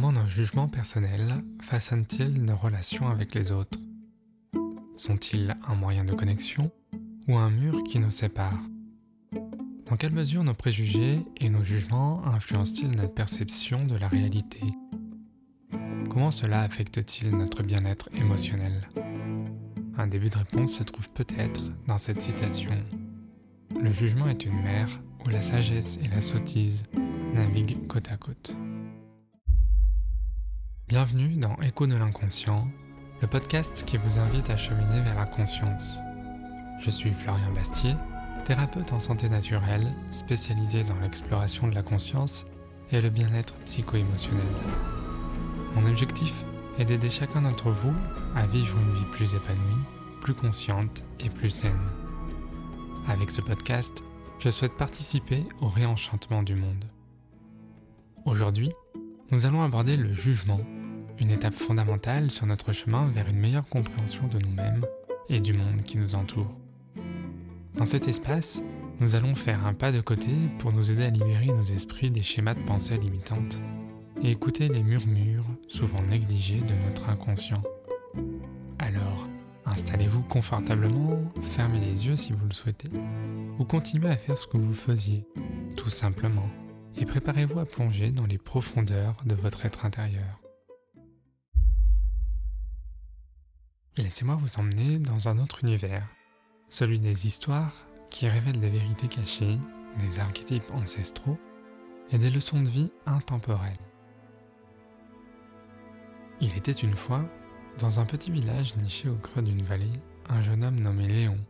Comment nos jugements personnels façonnent-ils nos relations avec les autres? Sont-ils un moyen de connexion ou un mur qui nous sépare? Dans quelle mesure nos préjugés et nos jugements influencent-ils notre perception de la réalité? Comment cela affecte-t-il notre bien-être émotionnel? Un début de réponse se trouve peut-être dans cette citation. Le jugement est une mer où la sagesse et la sottise naviguent côte à côte. Bienvenue dans Écho de l'inconscient, le podcast qui vous invite à cheminer vers la conscience. Je suis Florian Bastier, thérapeute en santé naturelle, spécialisé dans l'exploration de la conscience et le bien-être psycho-émotionnel. Mon objectif est d'aider chacun d'entre vous à vivre une vie plus épanouie, plus consciente et plus saine. Avec ce podcast, je souhaite participer au réenchantement du monde. Aujourd'hui, nous allons aborder le jugement, une étape fondamentale sur notre chemin vers une meilleure compréhension de nous-mêmes et du monde qui nous entoure. Dans cet espace, nous allons faire un pas de côté pour nous aider à libérer nos esprits des schémas de pensée limitantes et écouter les murmures, souvent négligés, de notre inconscient. Alors, installez-vous confortablement, fermez les yeux si vous le souhaitez, ou continuez à faire ce que vous faisiez, tout simplement, et préparez-vous à plonger dans les profondeurs de votre être intérieur. Laissez-moi vous emmener dans un autre univers, celui des histoires qui révèlent des vérités cachées, des archétypes ancestraux et des leçons de vie intemporelles. Il était une fois, dans un petit village niché au creux d'une vallée, un jeune homme nommé Léon.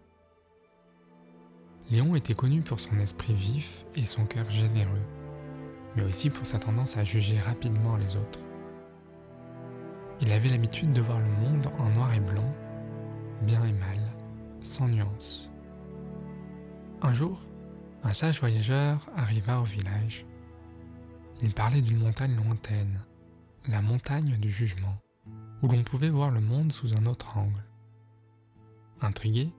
Léon était connu pour son esprit vif et son cœur généreux, mais aussi pour sa tendance à juger rapidement les autres. Il avait l'habitude de voir le monde en noir et blanc, bien et mal, sans nuance. Un jour, un sage voyageur arriva au village. Il parlait d'une montagne lointaine, la montagne du jugement, où l'on pouvait voir le monde sous un autre angle. Intrigué,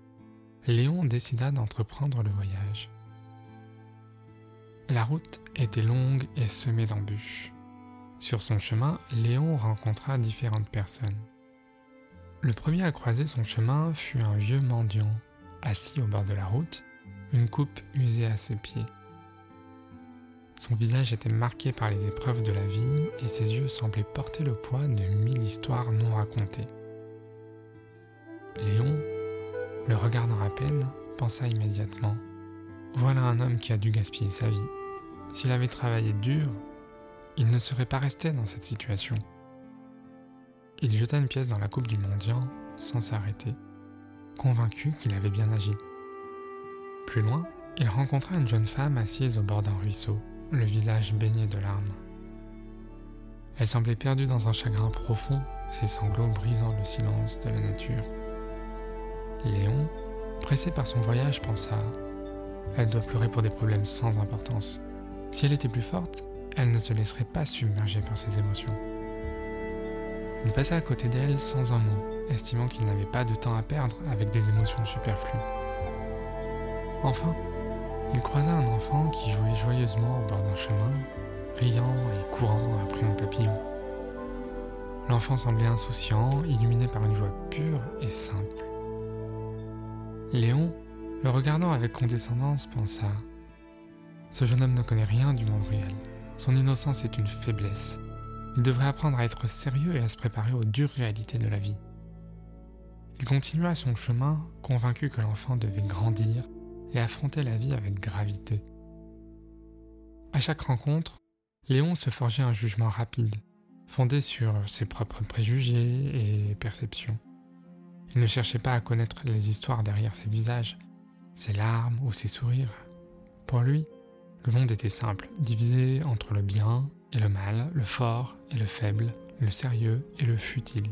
Léon décida d'entreprendre le voyage. La route était longue et semée d'embûches. Sur son chemin, Léon rencontra différentes personnes. Le premier à croiser son chemin fut un vieux mendiant, assis au bord de la route, une coupe usée à ses pieds. Son visage était marqué par les épreuves de la vie et ses yeux semblaient porter le poids de mille histoires non racontées. Léon, le regardant à peine, pensa immédiatement Voilà un homme qui a dû gaspiller sa vie. S'il avait travaillé dur, il ne serait pas resté dans cette situation. Il jeta une pièce dans la coupe du mendiant sans s'arrêter, convaincu qu'il avait bien agi. Plus loin, il rencontra une jeune femme assise au bord d'un ruisseau, le visage baigné de larmes. Elle semblait perdue dans un chagrin profond, ses sanglots brisant le silence de la nature. Léon, pressé par son voyage, pensa Elle doit pleurer pour des problèmes sans importance. Si elle était plus forte, elle ne se laisserait pas submerger par ses émotions. Il passa à côté d'elle sans un mot, estimant qu'il n'avait pas de temps à perdre avec des émotions superflues. Enfin, il croisa un enfant qui jouait joyeusement au bord d'un chemin, riant et courant après un papillon. L'enfant semblait insouciant, illuminé par une joie pure et simple. Léon, le regardant avec condescendance, pensa Ce jeune homme ne connaît rien du monde réel. Son innocence est une faiblesse. Il devrait apprendre à être sérieux et à se préparer aux dures réalités de la vie. Il continua son chemin, convaincu que l'enfant devait grandir et affronter la vie avec gravité. À chaque rencontre, Léon se forgeait un jugement rapide, fondé sur ses propres préjugés et perceptions. Il ne cherchait pas à connaître les histoires derrière ses visages, ses larmes ou ses sourires. Pour lui, le monde était simple, divisé entre le bien et le mal, le fort et le faible, le sérieux et le futile.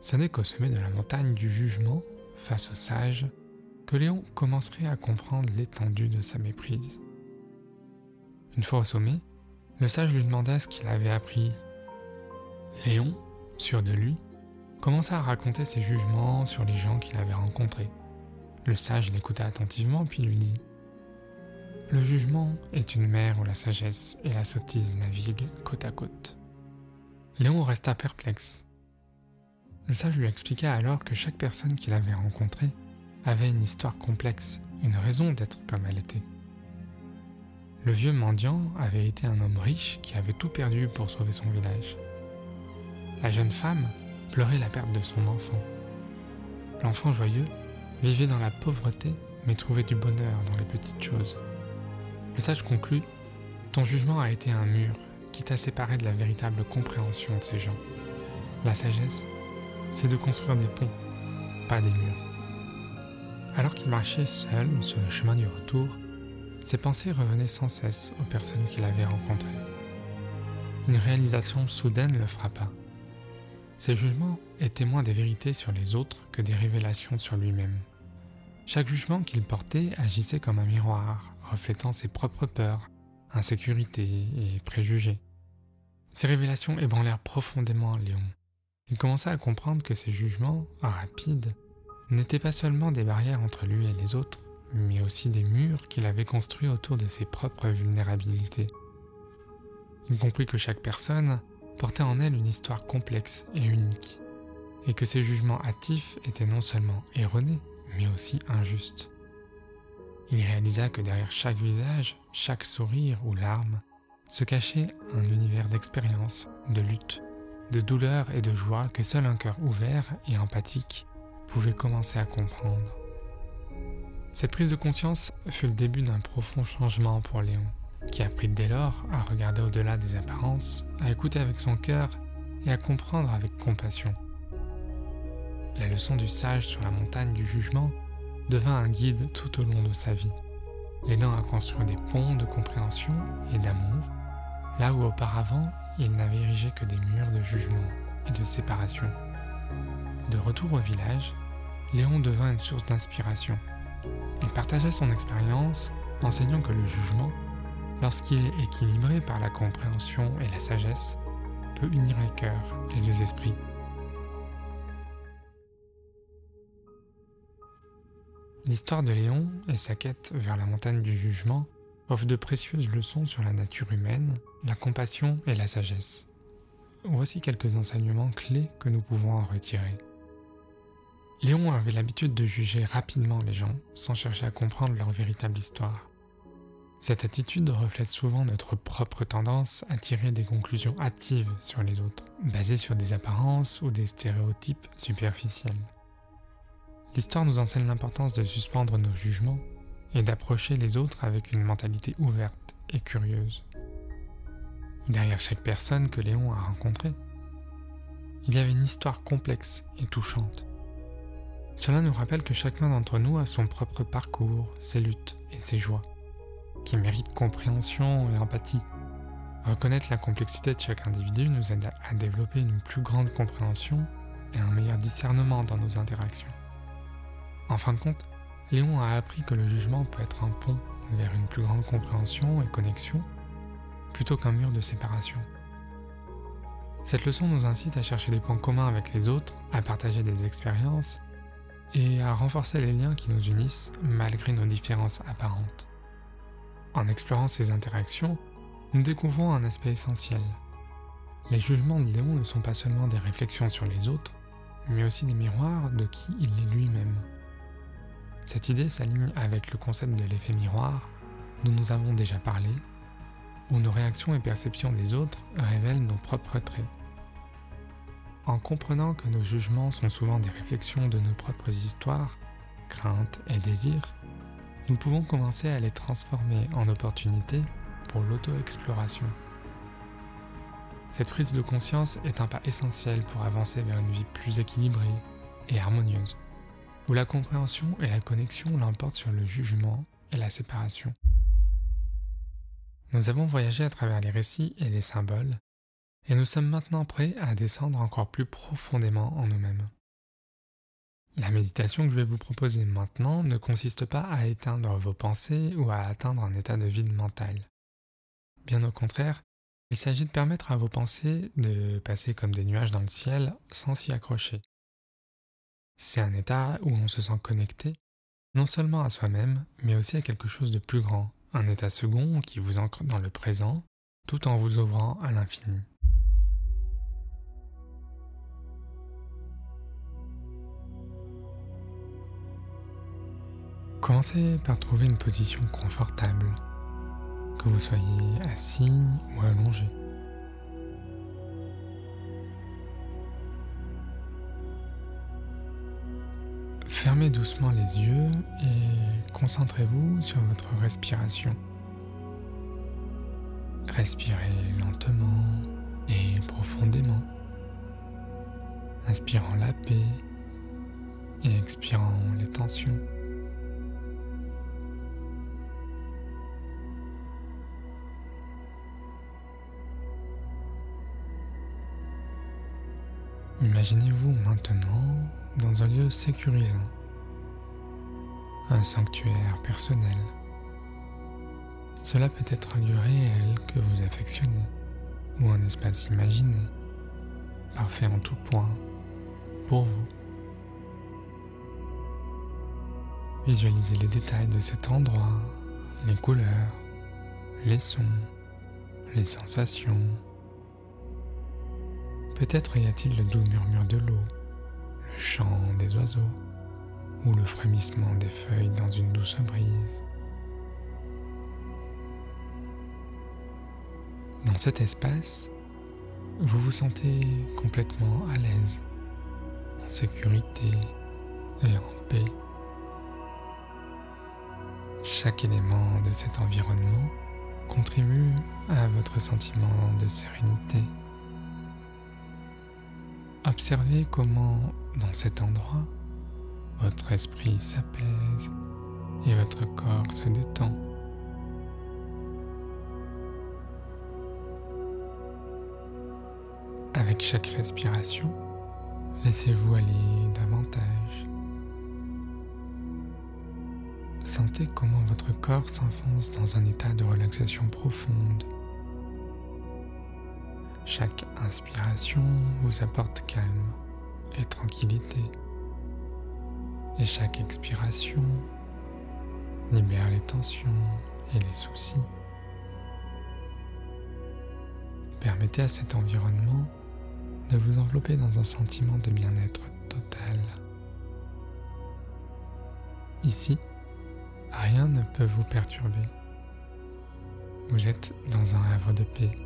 Ce n'est qu'au sommet de la montagne du jugement, face au sage, que Léon commencerait à comprendre l'étendue de sa méprise. Une fois au sommet, le sage lui demanda ce qu'il avait appris. Léon, sûr de lui, commença à raconter ses jugements sur les gens qu'il avait rencontrés. Le sage l'écouta attentivement puis lui dit Le jugement est une mer où la sagesse et la sottise naviguent côte à côte. Léon resta perplexe. Le sage lui expliqua alors que chaque personne qu'il avait rencontrée avait une histoire complexe, une raison d'être comme elle était. Le vieux mendiant avait été un homme riche qui avait tout perdu pour sauver son village. La jeune femme pleurait la perte de son enfant. L'enfant joyeux vivait dans la pauvreté mais trouvait du bonheur dans les petites choses. Le sage conclut Ton jugement a été un mur qui t'a séparé de la véritable compréhension de ces gens. La sagesse, c'est de construire des ponts, pas des murs. Alors qu'il marchait seul sur le chemin du retour, ses pensées revenaient sans cesse aux personnes qu'il avait rencontrées. Une réalisation soudaine le frappa. Ses jugements étaient moins des vérités sur les autres que des révélations sur lui-même. Chaque jugement qu'il portait agissait comme un miroir, reflétant ses propres peurs, insécurités et préjugés. Ces révélations ébranlèrent profondément Léon. Il commença à comprendre que ses jugements, rapides, n'étaient pas seulement des barrières entre lui et les autres, mais aussi des murs qu'il avait construits autour de ses propres vulnérabilités. Il comprit que chaque personne portait en elle une histoire complexe et unique, et que ses jugements hâtifs étaient non seulement erronés, mais aussi injustes. Il réalisa que derrière chaque visage, chaque sourire ou larme, se cachait un univers d'expérience, de lutte, de douleur et de joie que seul un cœur ouvert et empathique pouvait commencer à comprendre. Cette prise de conscience fut le début d'un profond changement pour Léon, qui apprit dès lors à regarder au-delà des apparences, à écouter avec son cœur et à comprendre avec compassion. La leçon du sage sur la montagne du jugement devint un guide tout au long de sa vie, l'aidant à construire des ponts de compréhension et d'amour, là où auparavant il n'avait érigé que des murs de jugement et de séparation. De retour au village, Léon devint une source d'inspiration il partagea son expérience, enseignant que le jugement, lorsqu'il est équilibré par la compréhension et la sagesse, peut unir les cœurs et les esprits. L'histoire de Léon et sa quête vers la montagne du jugement offrent de précieuses leçons sur la nature humaine, la compassion et la sagesse. Voici quelques enseignements clés que nous pouvons en retirer. Léon avait l'habitude de juger rapidement les gens sans chercher à comprendre leur véritable histoire. Cette attitude reflète souvent notre propre tendance à tirer des conclusions hâtives sur les autres, basées sur des apparences ou des stéréotypes superficiels. L'histoire nous enseigne l'importance de suspendre nos jugements et d'approcher les autres avec une mentalité ouverte et curieuse. Derrière chaque personne que Léon a rencontrée, il y avait une histoire complexe et touchante. Cela nous rappelle que chacun d'entre nous a son propre parcours, ses luttes et ses joies, qui méritent compréhension et empathie. Reconnaître la complexité de chaque individu nous aide à développer une plus grande compréhension et un meilleur discernement dans nos interactions. En fin de compte, Léon a appris que le jugement peut être un pont vers une plus grande compréhension et connexion, plutôt qu'un mur de séparation. Cette leçon nous incite à chercher des points communs avec les autres, à partager des expériences et à renforcer les liens qui nous unissent malgré nos différences apparentes. En explorant ces interactions, nous découvrons un aspect essentiel. Les jugements de Léon ne sont pas seulement des réflexions sur les autres, mais aussi des miroirs de qui il est lui-même. Cette idée s'aligne avec le concept de l'effet miroir dont nous avons déjà parlé, où nos réactions et perceptions des autres révèlent nos propres traits. En comprenant que nos jugements sont souvent des réflexions de nos propres histoires, craintes et désirs, nous pouvons commencer à les transformer en opportunités pour l'auto-exploration. Cette prise de conscience est un pas essentiel pour avancer vers une vie plus équilibrée et harmonieuse, où la compréhension et la connexion l'emportent sur le jugement et la séparation. Nous avons voyagé à travers les récits et les symboles et nous sommes maintenant prêts à descendre encore plus profondément en nous-mêmes. La méditation que je vais vous proposer maintenant ne consiste pas à éteindre vos pensées ou à atteindre un état de vide mental. Bien au contraire, il s'agit de permettre à vos pensées de passer comme des nuages dans le ciel sans s'y accrocher. C'est un état où on se sent connecté, non seulement à soi-même, mais aussi à quelque chose de plus grand, un état second qui vous ancre dans le présent tout en vous ouvrant à l'infini. Commencez par trouver une position confortable, que vous soyez assis ou allongé. Fermez doucement les yeux et concentrez-vous sur votre respiration. Respirez lentement et profondément, inspirant la paix et expirant les tensions. Imaginez-vous maintenant dans un lieu sécurisant, un sanctuaire personnel. Cela peut être un lieu réel que vous affectionnez ou un espace imaginé, parfait en tout point pour vous. Visualisez les détails de cet endroit, les couleurs, les sons, les sensations. Peut-être y a-t-il le doux murmure de l'eau, le chant des oiseaux ou le frémissement des feuilles dans une douce brise. Dans cet espace, vous vous sentez complètement à l'aise, en sécurité et en paix. Chaque élément de cet environnement contribue à votre sentiment de sérénité. Observez comment, dans cet endroit, votre esprit s'apaise et votre corps se détend. Avec chaque respiration, laissez-vous aller davantage. Sentez comment votre corps s'enfonce dans un état de relaxation profonde. Chaque inspiration vous apporte calme et tranquillité. Et chaque expiration libère les tensions et les soucis. Permettez à cet environnement de vous envelopper dans un sentiment de bien-être total. Ici, rien ne peut vous perturber. Vous êtes dans un havre de paix,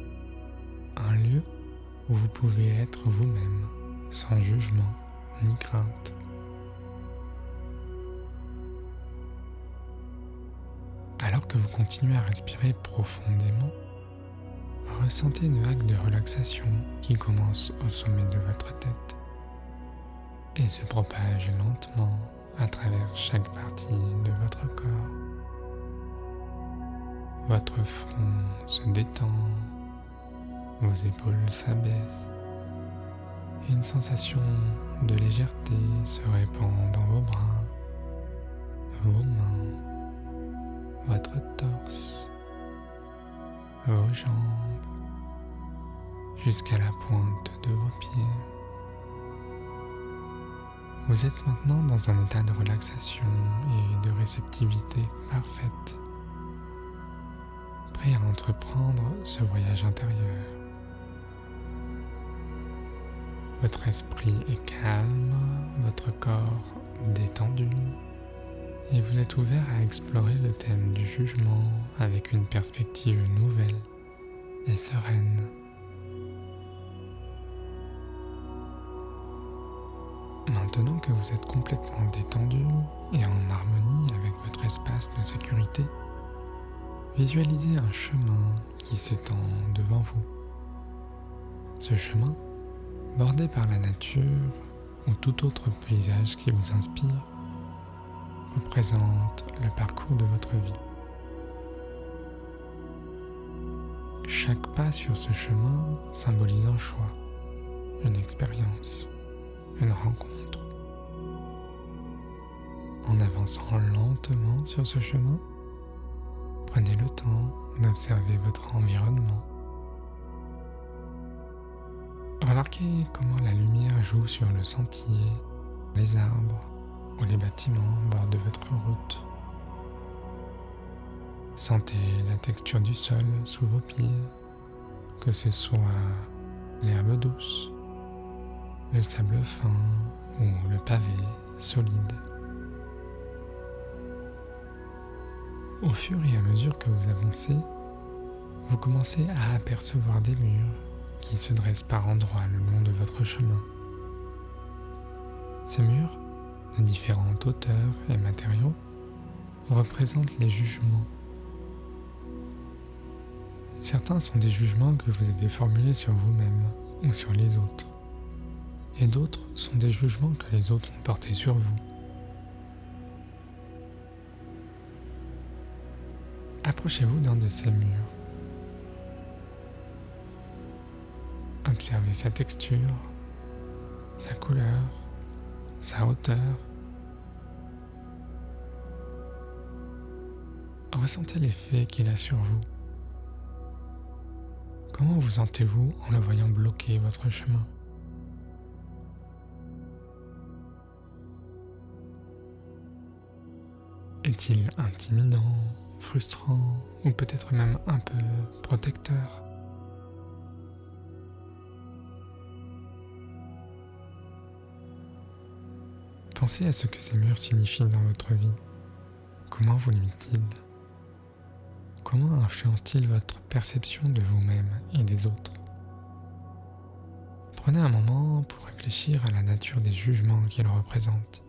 un lieu où vous pouvez être vous-même, sans jugement ni crainte. Alors que vous continuez à respirer profondément, ressentez une vague de relaxation qui commence au sommet de votre tête et se propage lentement à travers chaque partie de votre corps. Votre front se détend, vos épaules s'abaissent une sensation de légèreté se répand dans vos bras, vos mains, votre torse, vos jambes jusqu'à la pointe de vos pieds. Vous êtes maintenant dans un état de relaxation et de réceptivité parfaite, prêt à entreprendre ce voyage intérieur. Votre esprit est calme, votre corps détendu, et vous êtes ouvert à explorer le thème du jugement avec une perspective nouvelle et sereine. Maintenant que vous êtes complètement détendu et en harmonie avec votre espace de sécurité, visualisez un chemin qui s'étend devant vous. Ce chemin, bordé par la nature ou tout autre paysage qui vous inspire, représente le parcours de votre vie. Chaque pas sur ce chemin symbolise un choix, une expérience, une rencontre. En avançant lentement sur ce chemin, prenez le temps d'observer votre environnement. Remarquez comment la lumière joue sur le sentier, les arbres ou les bâtiments au bord de votre route. Sentez la texture du sol sous vos pieds, que ce soit l'herbe douce, le sable fin ou le pavé solide. Au fur et à mesure que vous avancez, vous commencez à apercevoir des murs qui se dressent par endroits le long de votre chemin. Ces murs, de différentes hauteurs et matériaux, représentent les jugements. Certains sont des jugements que vous avez formulés sur vous-même ou sur les autres, et d'autres sont des jugements que les autres ont portés sur vous. Approchez-vous d'un de ces murs. Observez sa texture, sa couleur, sa hauteur. Ressentez l'effet qu'il a sur vous. Comment vous sentez-vous en le voyant bloquer votre chemin? Est-il intimidant, frustrant ou peut-être même un peu protecteur? Pensez à ce que ces murs signifient dans votre vie. Comment vous limitent-ils? Comment influencent-ils votre perception de vous-même et des autres? Prenez un moment pour réfléchir à la nature des jugements qu'ils représentent.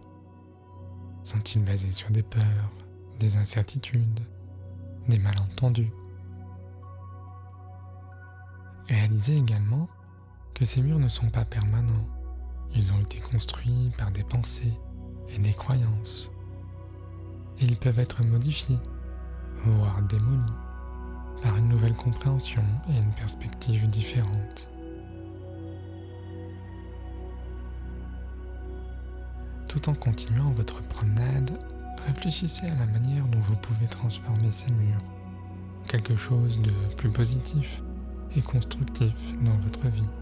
Sont-ils basés sur des peurs, des incertitudes, des malentendus? Réalisez également que ces murs ne sont pas permanents ils ont été construits par des pensées et des croyances. ils peuvent être modifiés, voire démolis, par une nouvelle compréhension et une perspective différente. Tout en continuant votre promenade, réfléchissez à la manière dont vous pouvez transformer ces murs quelque chose de plus positif et constructif dans votre vie.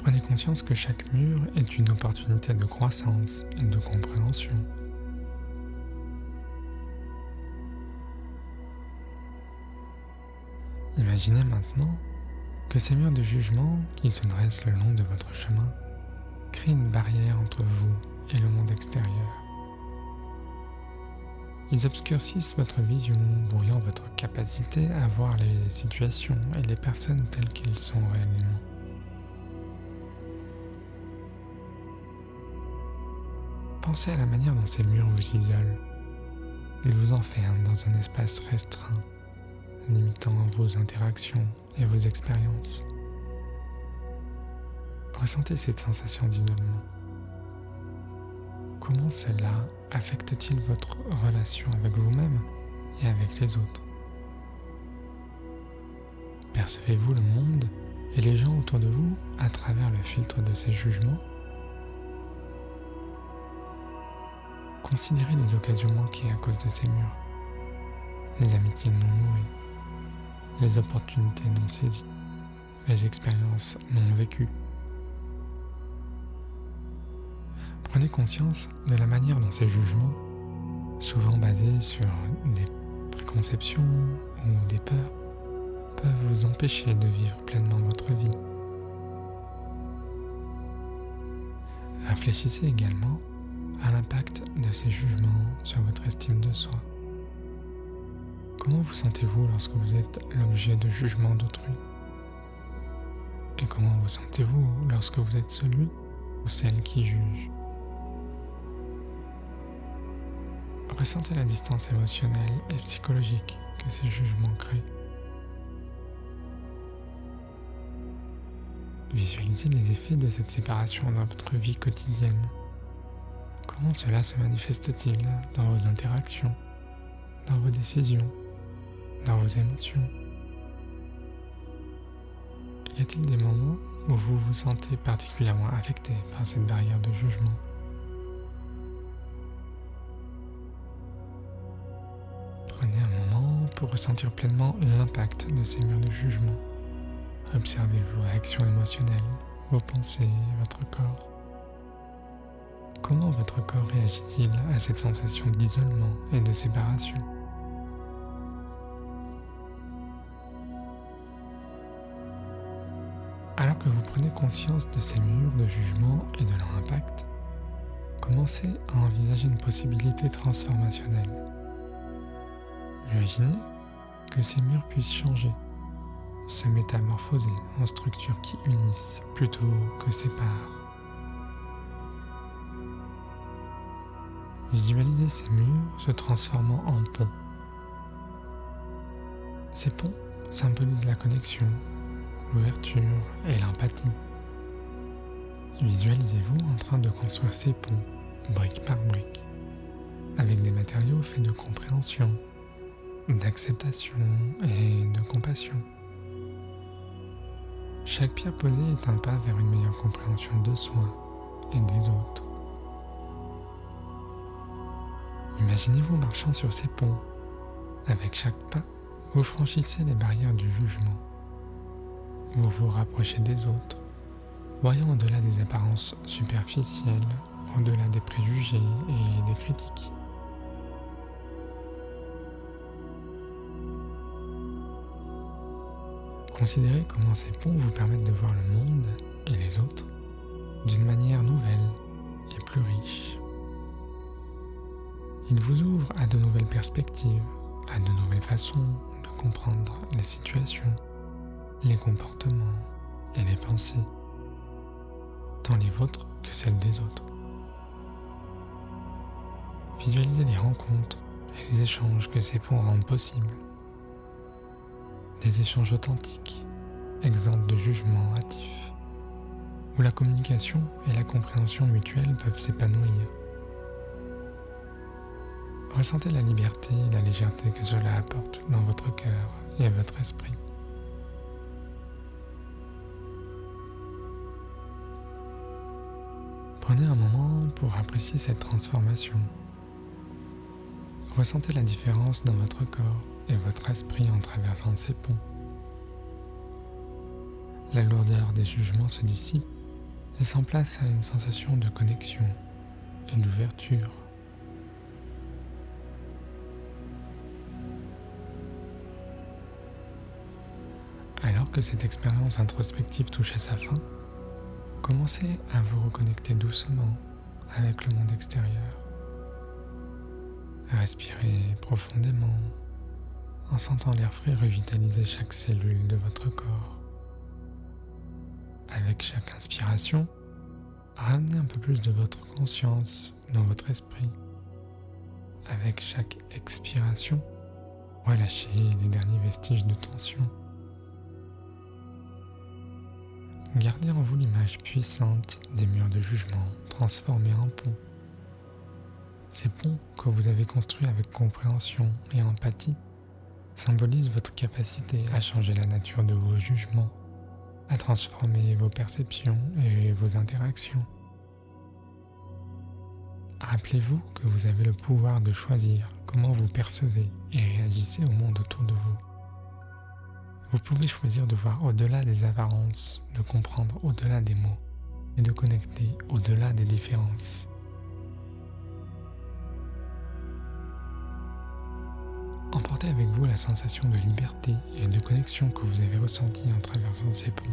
Prenez conscience que chaque mur est une opportunité de croissance et de compréhension. Imaginez maintenant que ces murs de jugement qui se dressent le long de votre chemin créent une barrière entre vous et le monde extérieur. Ils obscurcissent votre vision, brouillant votre capacité à voir les situations et les personnes telles qu'elles sont réellement. Pensez à la manière dont ces murs vous isolent. Ils vous enferment dans un espace restreint, limitant vos interactions et vos expériences. Ressentez cette sensation d'isolement. Comment cela affecte-t-il votre relation avec vous-même et avec les autres? Percevez-vous le monde et les gens autour de vous à travers le filtre de ces jugements? Considérez les occasions manquées à cause de ces murs, les amitiés non nouées, les opportunités non saisies, les expériences non vécues. Prenez conscience de la manière dont ces jugements, souvent basés sur des préconceptions ou des peurs, peuvent vous empêcher de vivre pleinement votre vie. Réfléchissez également à l'impact de ces jugements sur votre estime de soi. Comment vous sentez-vous lorsque vous êtes l'objet de jugements d'autrui? Et comment vous sentez-vous lorsque vous êtes celui ou celle qui juge? Ressentez la distance émotionnelle et psychologique que ces jugements créent. Visualisez les effets de cette séparation dans votre vie quotidienne. Comment cela se manifeste-t-il dans vos interactions, dans vos décisions, dans vos émotions? Y a-t-il des moments où vous vous sentez particulièrement affecté par cette barrière de jugement? Prenez un moment pour ressentir pleinement l'impact de ces murs de jugement. Observez vos réactions émotionnelles, vos pensées, votre corps. Comment votre corps réagit-il à cette sensation d'isolement et de séparation Alors que vous prenez conscience de ces murs de jugement et de leur impact, commencez à envisager une possibilité transformationnelle. Imaginez que ces murs puissent changer, se métamorphoser en structures qui unissent plutôt que séparent. Visualisez ces murs se transformant en ponts. Ces ponts symbolisent la connexion, l'ouverture et l'empathie. Visualisez-vous en train de construire ces ponts, brique par brique, avec des matériaux faits de compréhension, d'acceptation et de compassion. Chaque pierre posée est un pas vers une meilleure compréhension de soi et des autres. Imaginez-vous marchant sur ces ponts. Avec chaque pas, vous franchissez les barrières du jugement. Vous vous rapprochez des autres, voyant au-delà des apparences superficielles, au-delà des préjugés et des critiques. Considérez comment ces ponts vous permettent de voir le monde et les autres d'une manière nouvelle et plus riche. Ils vous ouvrent à de nouvelles perspectives, à de nouvelles façons de comprendre les situations, les comportements et les pensées, tant les vôtres que celles des autres. Visualisez les rencontres et les échanges que ces ponts rendent possibles des échanges authentiques, exempts de jugements hâtifs, où la communication et la compréhension mutuelle peuvent s'épanouir. Ressentez la liberté et la légèreté que cela apporte dans votre cœur et à votre esprit. Prenez un moment pour apprécier cette transformation. Ressentez la différence dans votre corps et votre esprit en traversant ces ponts. La lourdeur des jugements se dissipe, laissant place à une sensation de connexion et d'ouverture. Que cette expérience introspective touche à sa fin, commencez à vous reconnecter doucement avec le monde extérieur. Respirez profondément en sentant l'air frais revitaliser chaque cellule de votre corps. Avec chaque inspiration, ramenez un peu plus de votre conscience dans votre esprit. Avec chaque expiration, relâchez les derniers vestiges de tension. Gardez en vous l'image puissante des murs de jugement transformés en ponts. Ces ponts que vous avez construits avec compréhension et empathie symbolisent votre capacité à changer la nature de vos jugements, à transformer vos perceptions et vos interactions. Rappelez-vous que vous avez le pouvoir de choisir comment vous percevez et réagissez au monde autour de vous. Vous pouvez choisir de voir au-delà des apparences, de comprendre au-delà des mots et de connecter au-delà des différences. Emportez avec vous la sensation de liberté et de connexion que vous avez ressentie en traversant ces ponts.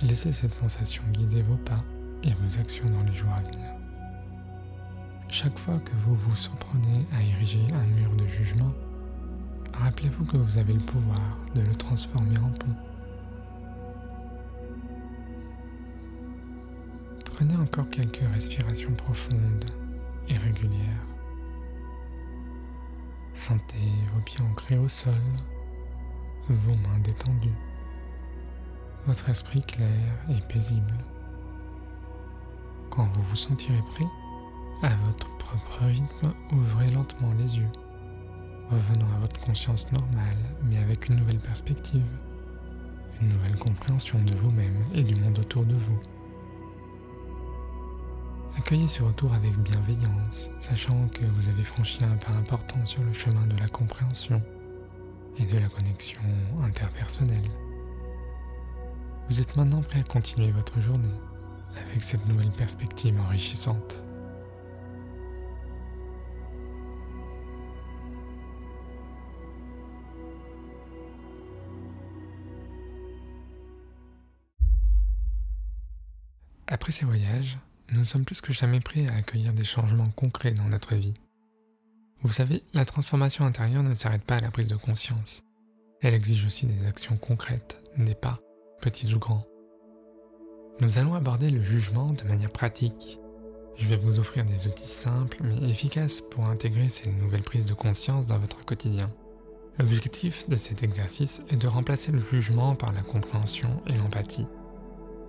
Laissez cette sensation guider vos pas et vos actions dans les jours à venir. Chaque fois que vous vous surprenez à ériger un mur de jugement, rappelez-vous que vous avez le pouvoir de le transformer en pont. Prenez encore quelques respirations profondes et régulières. Sentez vos pieds ancrés au sol, vos mains détendues, votre esprit clair et paisible. Quand vous vous sentirez prêt, à votre propre rythme, ouvrez lentement les yeux, revenant à votre conscience normale, mais avec une nouvelle perspective, une nouvelle compréhension de vous-même et du monde autour de vous. Accueillez ce retour avec bienveillance, sachant que vous avez franchi un pas important sur le chemin de la compréhension et de la connexion interpersonnelle. Vous êtes maintenant prêt à continuer votre journée avec cette nouvelle perspective enrichissante. Après ces voyages, nous sommes plus que jamais prêts à accueillir des changements concrets dans notre vie. Vous savez, la transformation intérieure ne s'arrête pas à la prise de conscience. Elle exige aussi des actions concrètes, des pas, petits ou grands. Nous allons aborder le jugement de manière pratique. Je vais vous offrir des outils simples mais efficaces pour intégrer ces nouvelles prises de conscience dans votre quotidien. L'objectif de cet exercice est de remplacer le jugement par la compréhension et l'empathie.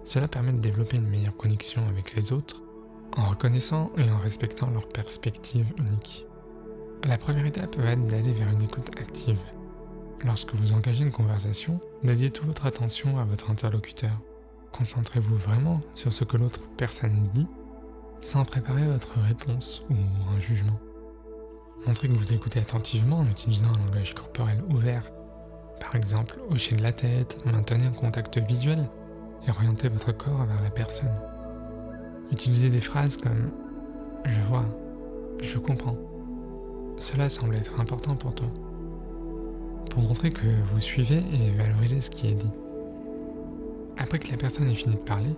Cela permet de développer une meilleure connexion avec les autres en reconnaissant et en respectant leur perspective unique. La première étape va être d'aller vers une écoute active. Lorsque vous engagez une conversation, dédiez toute votre attention à votre interlocuteur. Concentrez-vous vraiment sur ce que l'autre personne dit sans préparer votre réponse ou un jugement. Montrez que vous écoutez attentivement en utilisant un langage corporel ouvert. Par exemple, hocher de la tête, maintenir un contact visuel et orienter votre corps vers la personne. Utilisez des phrases comme Je vois, je comprends. Cela semble être important pour toi. Pour montrer que vous suivez et valorisez ce qui est dit. Après que la personne ait fini de parler,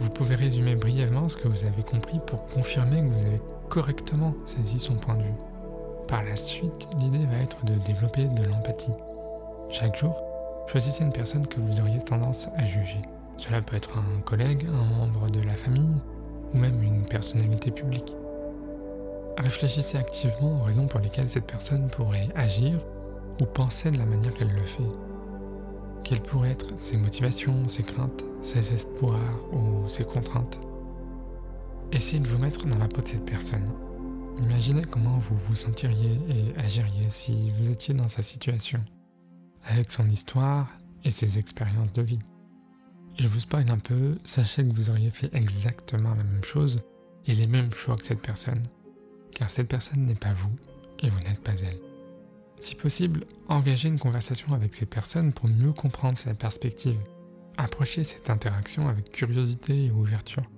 vous pouvez résumer brièvement ce que vous avez compris pour confirmer que vous avez correctement saisi son point de vue. Par la suite, l'idée va être de développer de l'empathie. Chaque jour, Choisissez une personne que vous auriez tendance à juger. Cela peut être un collègue, un membre de la famille ou même une personnalité publique. Réfléchissez activement aux raisons pour lesquelles cette personne pourrait agir ou penser de la manière qu'elle le fait. Quelles pourraient être ses motivations, ses craintes, ses espoirs ou ses contraintes? Essayez de vous mettre dans la peau de cette personne. Imaginez comment vous vous sentiriez et agiriez si vous étiez dans sa situation avec son histoire et ses expériences de vie. Je vous spoil un peu, sachez que vous auriez fait exactement la même chose et les mêmes choix que cette personne, car cette personne n'est pas vous et vous n'êtes pas elle. Si possible, engagez une conversation avec ces personnes pour mieux comprendre sa perspective. Approchez cette interaction avec curiosité et ouverture,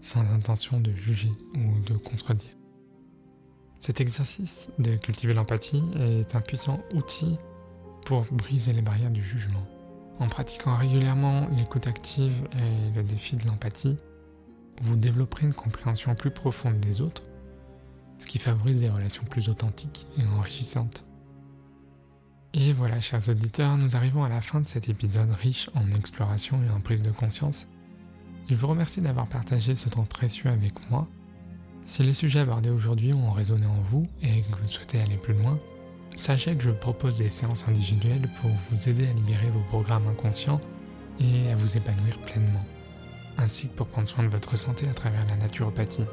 sans intention de juger ou de contredire. Cet exercice de cultiver l'empathie est un puissant outil pour briser les barrières du jugement. En pratiquant régulièrement l'écoute active et le défi de l'empathie, vous développerez une compréhension plus profonde des autres, ce qui favorise des relations plus authentiques et enrichissantes. Et voilà, chers auditeurs, nous arrivons à la fin de cet épisode riche en exploration et en prise de conscience. Je vous remercie d'avoir partagé ce temps précieux avec moi. Si les sujets abordés aujourd'hui ont résonné en vous et que vous souhaitez aller plus loin, Sachez que je propose des séances individuelles pour vous aider à libérer vos programmes inconscients et à vous épanouir pleinement, ainsi que pour prendre soin de votre santé à travers la naturopathie.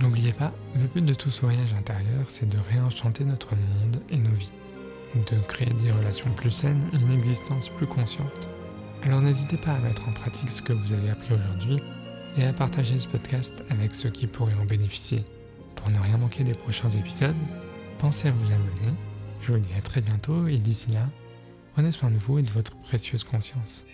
N'oubliez pas, le but de tout ce voyage intérieur, c'est de réenchanter notre monde et nos vies, de créer des relations plus saines et une existence plus consciente. Alors n'hésitez pas à mettre en pratique ce que vous avez appris aujourd'hui et à partager ce podcast avec ceux qui pourraient en bénéficier. Pour ne rien manquer des prochains épisodes, pensez à vous abonner je vous dis à très bientôt et d'ici là, prenez soin de vous et de votre précieuse conscience.